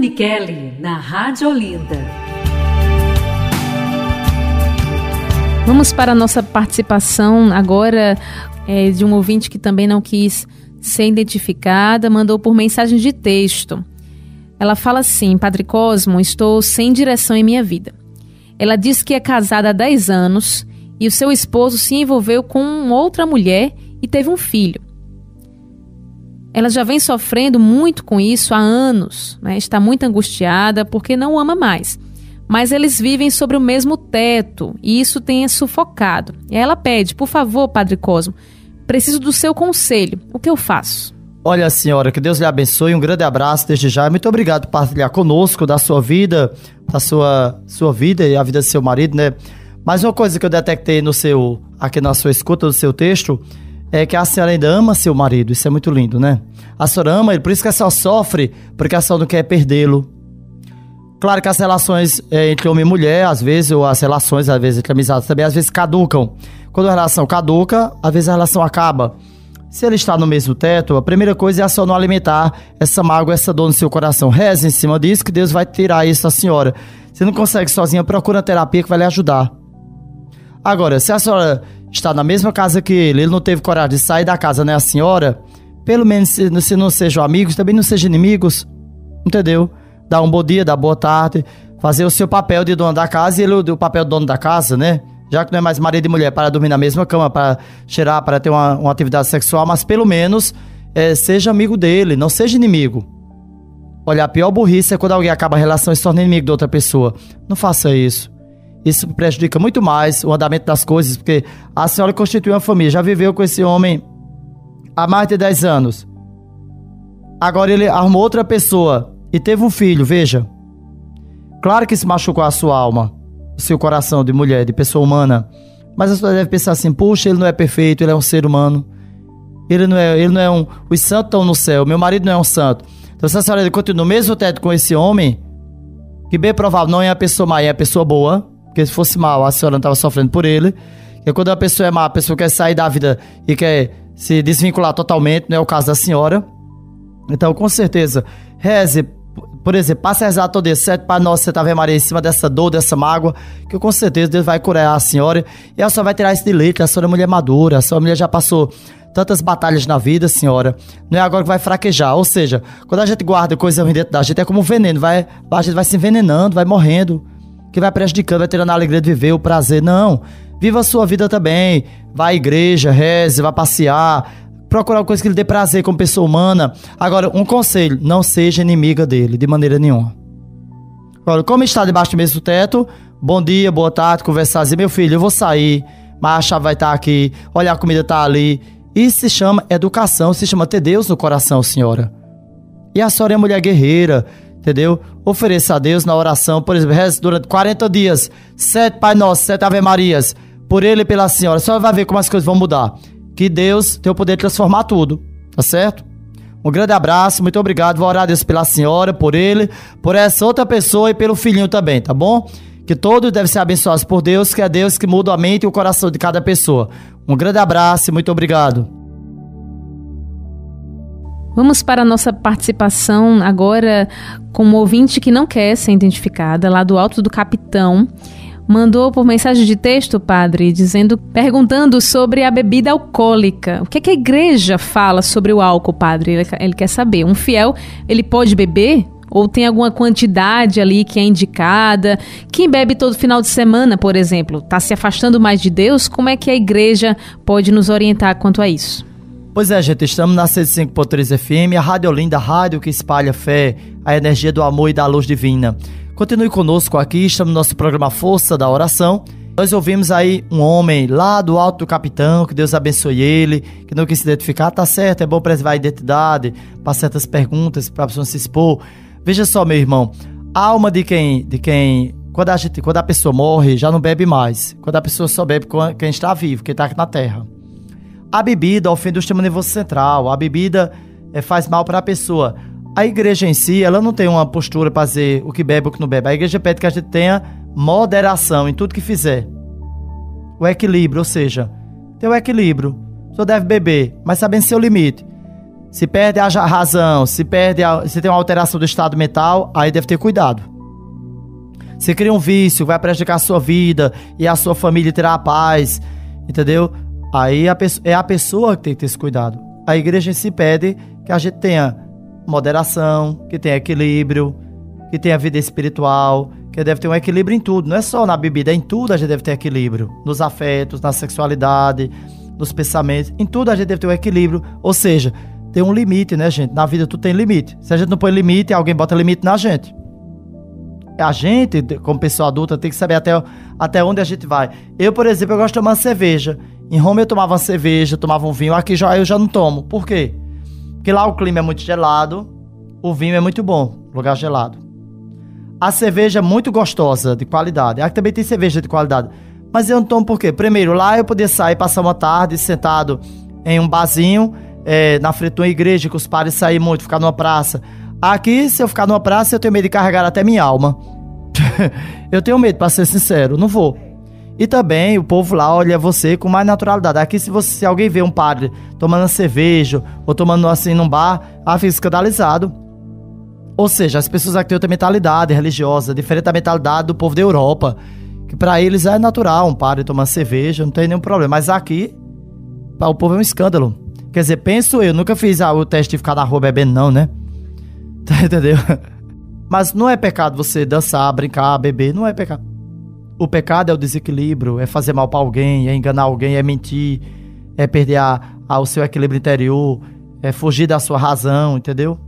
Dani Kelly, na Rádio Olinda. Vamos para a nossa participação agora é, de um ouvinte que também não quis ser identificada, mandou por mensagem de texto. Ela fala assim: Padre Cosmo, estou sem direção em minha vida. Ela diz que é casada há 10 anos e o seu esposo se envolveu com outra mulher e teve um filho. Ela já vem sofrendo muito com isso há anos, né? está muito angustiada porque não ama mais. Mas eles vivem sobre o mesmo teto e isso tem sufocado. E ela pede, por favor, Padre Cosmo, preciso do seu conselho. O que eu faço? Olha, senhora, que Deus lhe abençoe. Um grande abraço desde já. Muito obrigado por partilhar conosco da sua vida, da sua, sua vida e a vida do seu marido, né? Mas uma coisa que eu detectei no seu, aqui na sua escuta do seu texto, é que a senhora ainda ama seu marido. Isso é muito lindo, né? A senhora ama ele, por isso que a senhora sofre, porque a senhora não quer perdê-lo. Claro que as relações é, entre homem e mulher, às vezes, ou as relações, às vezes, entre amizades também, às vezes caducam. Quando a relação caduca, às vezes a relação acaba. Se ele está no mesmo teto, a primeira coisa é só não alimentar essa mágoa, essa dor no seu coração. Reze em cima disso que Deus vai tirar isso da senhora. Se não consegue sozinha, procura a terapia que vai lhe ajudar. Agora, se a senhora está na mesma casa que ele, ele não teve coragem de sair da casa, né, a senhora? Pelo menos se, se não sejam amigos, também não sejam inimigos. Entendeu? Dá um bom dia, dá boa tarde, fazer o seu papel de dono da casa e ele o papel de dono da casa, né? já que não é mais marido e mulher, para dormir na mesma cama, para cheirar, para ter uma, uma atividade sexual, mas pelo menos é, seja amigo dele, não seja inimigo. Olha, a pior burrice é quando alguém acaba a relação e se torna inimigo de outra pessoa. Não faça isso. Isso prejudica muito mais o andamento das coisas, porque a senhora constituiu uma família, já viveu com esse homem há mais de 10 anos. Agora ele arrumou outra pessoa e teve um filho, veja. Claro que isso machucou a sua alma seu coração de mulher, de pessoa humana. Mas a pessoa deve pensar assim: puxa, ele não é perfeito, ele é um ser humano. Ele não é, ele não é um. Os santos estão no céu, meu marido não é um santo. Então, se a senhora continua no mesmo teto com esse homem, que bem provável não é a pessoa má, é a pessoa boa, porque se fosse mal, a senhora não estava sofrendo por ele. E quando a pessoa é má, a pessoa quer sair da vida e quer se desvincular totalmente, não é o caso da senhora. Então, com certeza, reze por exemplo, passe a rezar todo dia, sete Pai Nosso, você vendo Maria em cima dessa dor, dessa mágoa, que com certeza Deus vai curar a senhora e a senhora vai tirar isso de leite. A senhora é mulher madura, a senhora mulher já passou tantas batalhas na vida, senhora. Não é agora que vai fraquejar. Ou seja, quando a gente guarda coisa ruim dentro da gente, é como um veneno, vai, a gente vai se envenenando, vai morrendo, que vai prejudicando, vai tirando a alegria de viver, o prazer. Não. Viva a sua vida também. Vá à igreja, reze, vá passear, procurar uma coisa que lhe dê prazer como pessoa humana. Agora, um conselho: não seja inimiga dele, de maneira nenhuma. Agora, como está debaixo do mesmo teto, bom dia, boa tarde, conversar, dizer, meu filho, eu vou sair, mas a chave vai estar aqui, olha, a comida está ali. Isso se chama educação, se chama ter Deus no coração, senhora. E a senhora é mulher guerreira, entendeu? Ofereça a Deus na oração, por exemplo, durante 40 dias, sete Pai Nosso, sete Ave Marias, por ele e pela senhora. Senhora vai ver como as coisas vão mudar que Deus tem o poder de transformar tudo, tá certo? Um grande abraço, muito obrigado. Vou orar a Deus pela senhora, por ele, por essa outra pessoa e pelo filhinho também, tá bom? Que todos devem ser abençoados por Deus, que é Deus que muda a mente e o coração de cada pessoa. Um grande abraço e muito obrigado. Vamos para a nossa participação agora com um ouvinte que não quer ser identificada, lá do Alto do Capitão mandou por mensagem de texto, padre, dizendo, perguntando sobre a bebida alcoólica. O que, é que a igreja fala sobre o álcool, padre? Ele, ele quer saber. Um fiel, ele pode beber? Ou tem alguma quantidade ali que é indicada? Quem bebe todo final de semana, por exemplo, está se afastando mais de Deus? Como é que a igreja pode nos orientar quanto a isso? Pois é, gente, estamos na 105.3 FM, a Rádio Olinda, a rádio que espalha fé, a energia do amor e da luz divina. Continue conosco aqui, estamos no nosso programa Força da Oração. Nós ouvimos aí um homem lá do alto do capitão, que Deus abençoe ele, que não quis se identificar, tá certo, é bom preservar a identidade, para certas perguntas, para a pessoa se expor. Veja só, meu irmão, a alma de quem, de quem quando a, gente, quando a pessoa morre, já não bebe mais. Quando a pessoa só bebe quem está vivo, quem está aqui na terra. A bebida ofende o sistema nervoso central, a bebida é, faz mal para a pessoa. A igreja em si, ela não tem uma postura para dizer o que bebe o que não bebe. A igreja pede que a gente tenha moderação em tudo que fizer. O equilíbrio, ou seja, ter o equilíbrio. Só deve beber, mas sabendo seu limite. Se perde a razão, se perde a, se tem uma alteração do estado mental, aí deve ter cuidado. Se cria um vício, vai prejudicar a sua vida e a sua família terá paz, entendeu? Aí a, é a pessoa que tem que ter esse cuidado. A igreja se pede que a gente tenha moderação, que tenha equilíbrio, que tenha vida espiritual, que deve ter um equilíbrio em tudo. Não é só na bebida, é em tudo a gente deve ter equilíbrio. Nos afetos, na sexualidade, nos pensamentos, em tudo a gente deve ter um equilíbrio. Ou seja, tem um limite, né, gente? Na vida tudo tem limite. Se a gente não põe limite, alguém bota limite na gente. A gente, como pessoa adulta, tem que saber até, até onde a gente vai. Eu, por exemplo, eu gosto de tomar cerveja. Em Roma eu tomava uma cerveja, tomava um vinho. Aqui já eu já não tomo. Por quê? Porque lá o clima é muito gelado, o vinho é muito bom, lugar gelado. A cerveja é muito gostosa, de qualidade. Aqui também tem cerveja de qualidade. Mas eu não tomo por quê? Primeiro, lá eu podia sair, passar uma tarde sentado em um barzinho é, na frente de uma igreja, que os padres saem muito, ficar numa praça. Aqui, se eu ficar numa praça, eu tenho medo de carregar até minha alma. eu tenho medo, para ser sincero, não vou. E também o povo lá olha você com mais naturalidade. Aqui, se, você, se alguém vê um padre tomando cerveja ou tomando assim num bar, ah, fica escandalizado. Ou seja, as pessoas aqui têm outra mentalidade religiosa, diferente da mentalidade do povo da Europa. Que para eles é natural um padre tomar cerveja, não tem nenhum problema. Mas aqui, para o povo é um escândalo. Quer dizer, penso eu, nunca fiz ah, o teste de ficar na rua bebendo, não, né? Tá, entendeu? Mas não é pecado você dançar, brincar, beber, não é pecado. O pecado é o desequilíbrio, é fazer mal para alguém, é enganar alguém, é mentir, é perder a, a, o seu equilíbrio interior, é fugir da sua razão, entendeu?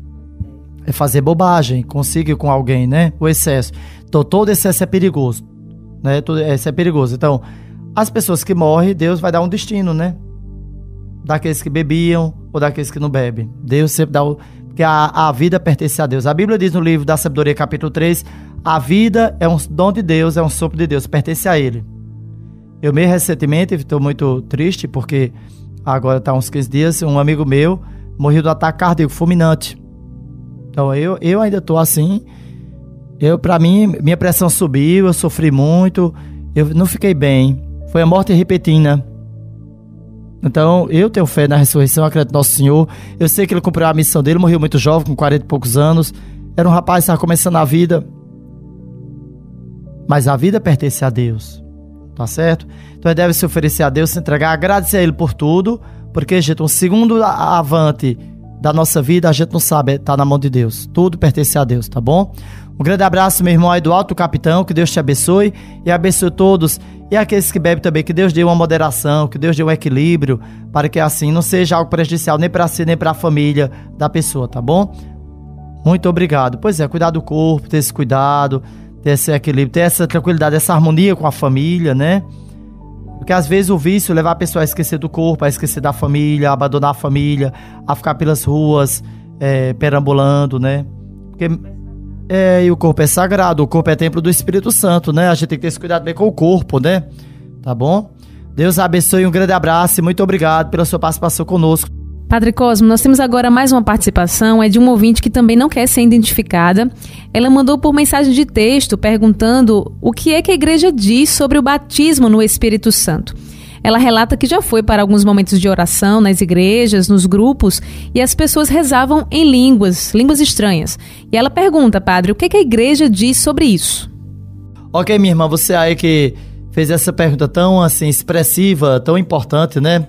É fazer bobagem, conseguir com alguém, né? O excesso. Então todo excesso é perigoso, né? Todo excesso é perigoso. Então, as pessoas que morrem, Deus vai dar um destino, né? daqueles que bebiam ou daqueles que não bebem. Deus sempre dá o. Porque a, a vida pertence a Deus. A Bíblia diz no livro da Sabedoria, capítulo 3, a vida é um dom de Deus, é um sopro de Deus, pertence a Ele. Eu meio recentemente estou muito triste porque agora está uns 15 dias, um amigo meu morreu do ataque cardíaco fulminante. Então eu, eu ainda estou assim. Eu, para mim, minha pressão subiu, eu sofri muito, eu não fiquei bem. Foi a morte repentina. Então, eu tenho fé na ressurreição, acredito no Nosso Senhor. Eu sei que ele cumpriu a missão dele, morreu muito jovem, com 40 e poucos anos. Era um rapaz que estava começando a vida. Mas a vida pertence a Deus. Tá certo? Então ele deve se oferecer a Deus, se entregar, agradecer a Ele por tudo. Porque, gente, um segundo avante da nossa vida, a gente não sabe, tá na mão de Deus. Tudo pertence a Deus, tá bom? Um grande abraço, meu irmão aí do Alto Capitão, que Deus te abençoe e abençoe todos e aqueles que bebem também, que Deus dê uma moderação, que Deus dê um equilíbrio, para que assim não seja algo prejudicial nem para si, nem para a família da pessoa, tá bom? Muito obrigado. Pois é, cuidar do corpo, ter esse cuidado, ter esse equilíbrio, ter essa tranquilidade, essa harmonia com a família, né? Porque às vezes o vício leva a pessoa a esquecer do corpo, a esquecer da família, a abandonar a família, a ficar pelas ruas, é, perambulando, né? Porque é, e o corpo é sagrado, o corpo é templo do Espírito Santo, né? A gente tem que ter esse cuidado bem com o corpo, né? Tá bom? Deus abençoe, um grande abraço e muito obrigado pela sua participação conosco. Padre Cosmo, nós temos agora mais uma participação, é de um ouvinte que também não quer ser identificada. Ela mandou por mensagem de texto perguntando o que é que a igreja diz sobre o batismo no Espírito Santo. Ela relata que já foi para alguns momentos de oração nas igrejas, nos grupos, e as pessoas rezavam em línguas, línguas estranhas. E ela pergunta, padre, o que, que a igreja diz sobre isso? Ok, minha irmã, você aí que fez essa pergunta tão assim expressiva, tão importante, né?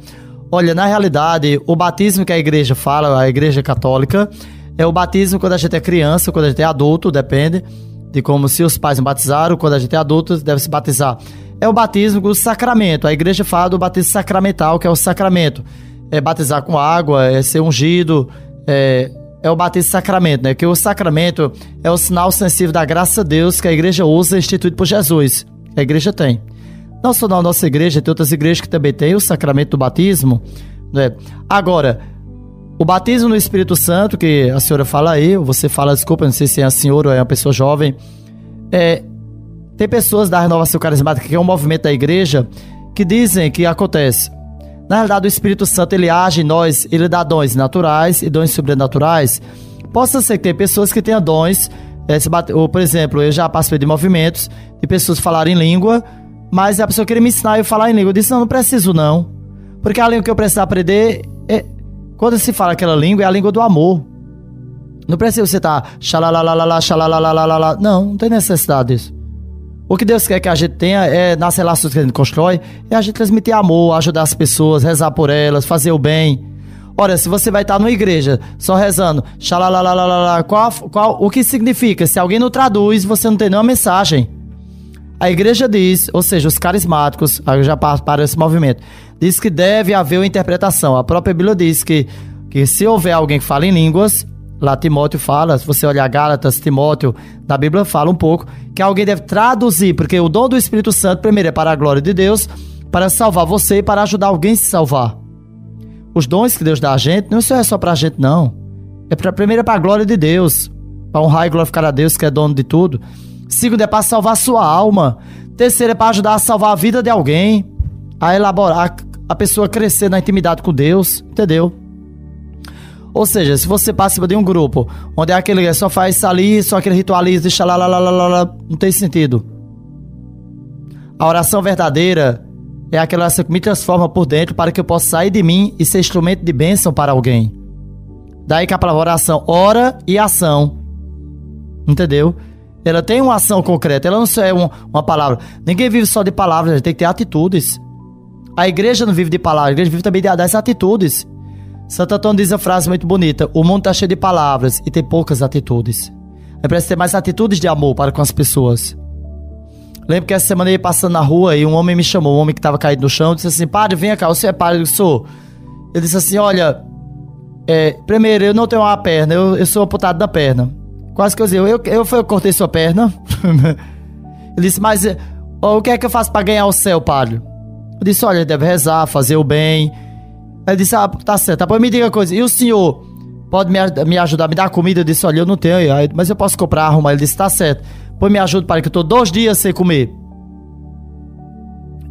Olha, na realidade, o batismo que a igreja fala, a igreja católica, é o batismo quando a gente é criança, quando a gente é adulto, depende de como se os pais não batizaram, quando a gente é adulto, deve se batizar é o batismo do sacramento. A igreja fala do batismo sacramental, que é o sacramento. É batizar com água, é ser ungido, é, é o batismo sacramento, né? Que o sacramento é o sinal sensível da graça de Deus que a igreja usa instituído por Jesus. A igreja tem. Não só na nossa igreja, tem outras igrejas que também têm o sacramento do batismo. Né? Agora, o batismo no Espírito Santo, que a senhora fala aí, você fala, desculpa, não sei se é a senhora ou é uma pessoa jovem, é, tem pessoas da renovação carismática, que é um movimento da igreja, que dizem que acontece. Na realidade, o Espírito Santo ele age em nós, ele dá dons naturais e dons sobrenaturais. Possa ser que tem pessoas que tenham dons, é, ou, por exemplo, eu já participei de movimentos de pessoas falarem língua, mas a pessoa queria me ensinar eu falar em língua. Eu disse: não, não preciso não. Porque a língua que eu preciso aprender é, Quando se fala aquela língua, é a língua do amor. Não precisa você estar tá, xalalalala, xalalalala. Não, não tem necessidade disso. O que Deus quer que a gente tenha é, nas relações que a gente constrói, é a gente transmitir amor, ajudar as pessoas, rezar por elas, fazer o bem. Olha, se você vai estar numa igreja só rezando, xalalalala, qual, qual, o que significa? Se alguém não traduz, você não tem nenhuma mensagem. A igreja diz, ou seja, os carismáticos, já para esse movimento, diz que deve haver uma interpretação. A própria Bíblia diz que, que se houver alguém que fala em línguas, lá Timóteo fala, se você olhar Gálatas, Timóteo, na Bíblia fala um pouco, que alguém deve traduzir, porque o dom do Espírito Santo, primeiro, é para a glória de Deus, para salvar você e para ajudar alguém a se salvar. Os dons que Deus dá a gente, não é só para a gente, não. É para primeiro é para a glória de Deus, para honrar e glorificar a Deus, que é dono de tudo. Segundo, é para salvar sua alma. Terceiro, é para ajudar a salvar a vida de alguém, a elaborar, a pessoa crescer na intimidade com Deus, entendeu? Ou seja, se você participa de um grupo onde é aquele que só faz ali, só aquele ritualismo, deixa lá, lá, lá, lá, lá, não tem sentido. A oração verdadeira é aquela que me transforma por dentro para que eu possa sair de mim e ser instrumento de bênção para alguém. Daí que a palavra oração, ora e ação. Entendeu? Ela tem uma ação concreta, ela não só é um, uma palavra. Ninguém vive só de palavras, tem que ter atitudes. A igreja não vive de palavras, a igreja vive também das atitudes. Santo Antônio diz a frase muito bonita: O mundo está cheio de palavras e tem poucas atitudes. É preciso ter mais atitudes de amor para com as pessoas. Lembro que essa semana eu ia passando na rua e um homem me chamou, um homem que estava caído no chão, disse assim: Padre, vem cá, você é padre? Eu sou. Ele disse assim: Olha, é, primeiro, eu não tenho uma perna, eu, eu sou amputado da perna. Quase que eu disse: Eu, eu, eu, cortei sua perna. Ele disse: Mas ó, o que é que eu faço para ganhar o céu, padre? Eu disse: Olha, deve rezar, fazer o bem ele disse, ah, tá certo, depois me diga uma coisa, e o senhor pode me, me ajudar, me dar comida? Eu disse, olha, eu não tenho, mas eu posso comprar, arrumar. Ele disse, tá certo, pois me ajuda para que eu tô dois dias sem comer.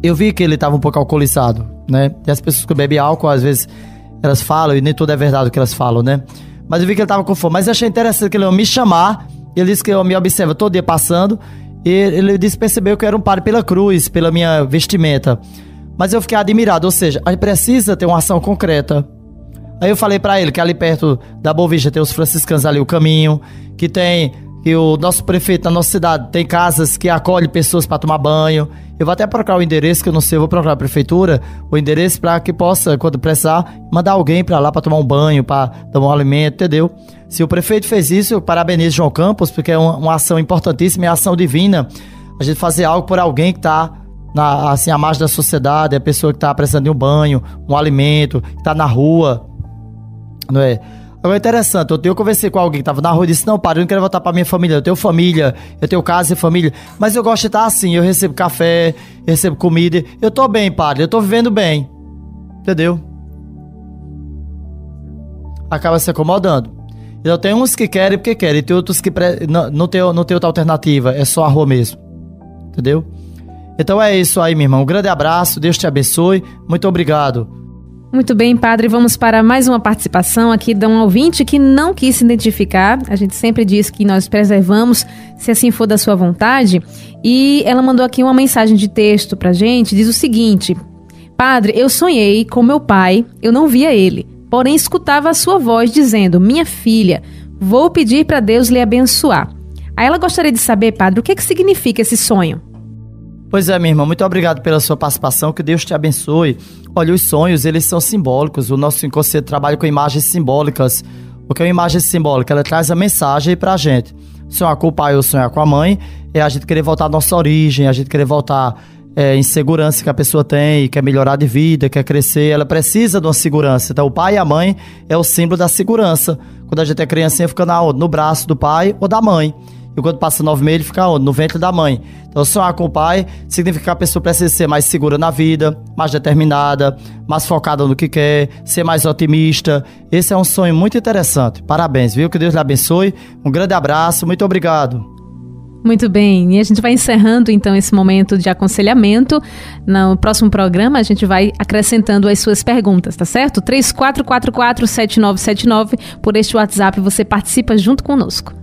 Eu vi que ele estava um pouco alcoolizado, né? E as pessoas que bebem álcool, às vezes, elas falam, e nem tudo é verdade o que elas falam, né? Mas eu vi que ele estava com fome. Mas eu achei interessante que ele ia me chamar, ele disse que eu me observa todo dia passando, e ele disse percebeu que eu era um padre pela cruz, pela minha vestimenta. Mas eu fiquei admirado, ou seja, a gente precisa ter uma ação concreta. Aí eu falei para ele que ali perto da Boa tem os franciscanos ali, o caminho, que tem que o nosso prefeito na nossa cidade tem casas que acolhe pessoas para tomar banho. Eu vou até procurar o endereço, que eu não sei, eu vou procurar a prefeitura, o endereço para que possa, quando precisar, mandar alguém para lá para tomar um banho, para dar um alimento, entendeu? Se o prefeito fez isso, eu parabenizo João Campos, porque é uma, ação importantíssima, é ação divina. A gente fazer algo por alguém que está na, assim, a margem da sociedade, a pessoa que está precisando de um banho, um alimento, que está na rua, não é? Agora é interessante, eu, eu conversei com alguém que estava na rua e disse, não, pai, eu não quero voltar para minha família, eu tenho família, eu tenho casa e família, mas eu gosto de estar assim, eu recebo café, eu recebo comida, eu tô bem, padre, eu tô vivendo bem, entendeu? Acaba se acomodando. Então tem uns que querem porque querem, tem outros que pre... não, não, tem, não tem outra alternativa, é só a rua mesmo, entendeu? Então é isso aí, meu irmão. Um grande abraço, Deus te abençoe. Muito obrigado. Muito bem, padre. Vamos para mais uma participação aqui de um ouvinte que não quis se identificar. A gente sempre diz que nós preservamos, se assim for da sua vontade. E ela mandou aqui uma mensagem de texto pra gente. Diz o seguinte: Padre, eu sonhei com meu pai, eu não via ele, porém escutava a sua voz dizendo: Minha filha, vou pedir para Deus lhe abençoar. Aí ela gostaria de saber, padre, o que, é que significa esse sonho? Pois é, minha irmã, muito obrigado pela sua participação, que Deus te abençoe. Olha, os sonhos, eles são simbólicos, o nosso inconsciente trabalha com imagens simbólicas. O que é uma imagem simbólica? Ela traz a mensagem pra gente. Sonhar com o pai ou sonhar com a mãe é a gente querer voltar à nossa origem, a gente querer voltar é, em segurança que a pessoa tem, quer melhorar de vida, quer crescer, ela precisa de uma segurança. Então, o pai e a mãe é o símbolo da segurança. Quando a gente é criancinha, fica na, no braço do pai ou da mãe. E quando passa nove meses, ele fica onde? No ventre da mãe. Então, sonhar com o pai significa que a pessoa precisa ser mais segura na vida, mais determinada, mais focada no que quer, ser mais otimista. Esse é um sonho muito interessante. Parabéns, viu? Que Deus lhe abençoe. Um grande abraço, muito obrigado. Muito bem, e a gente vai encerrando então esse momento de aconselhamento. No próximo programa a gente vai acrescentando as suas perguntas, tá certo? 34447979 por este WhatsApp você participa junto conosco.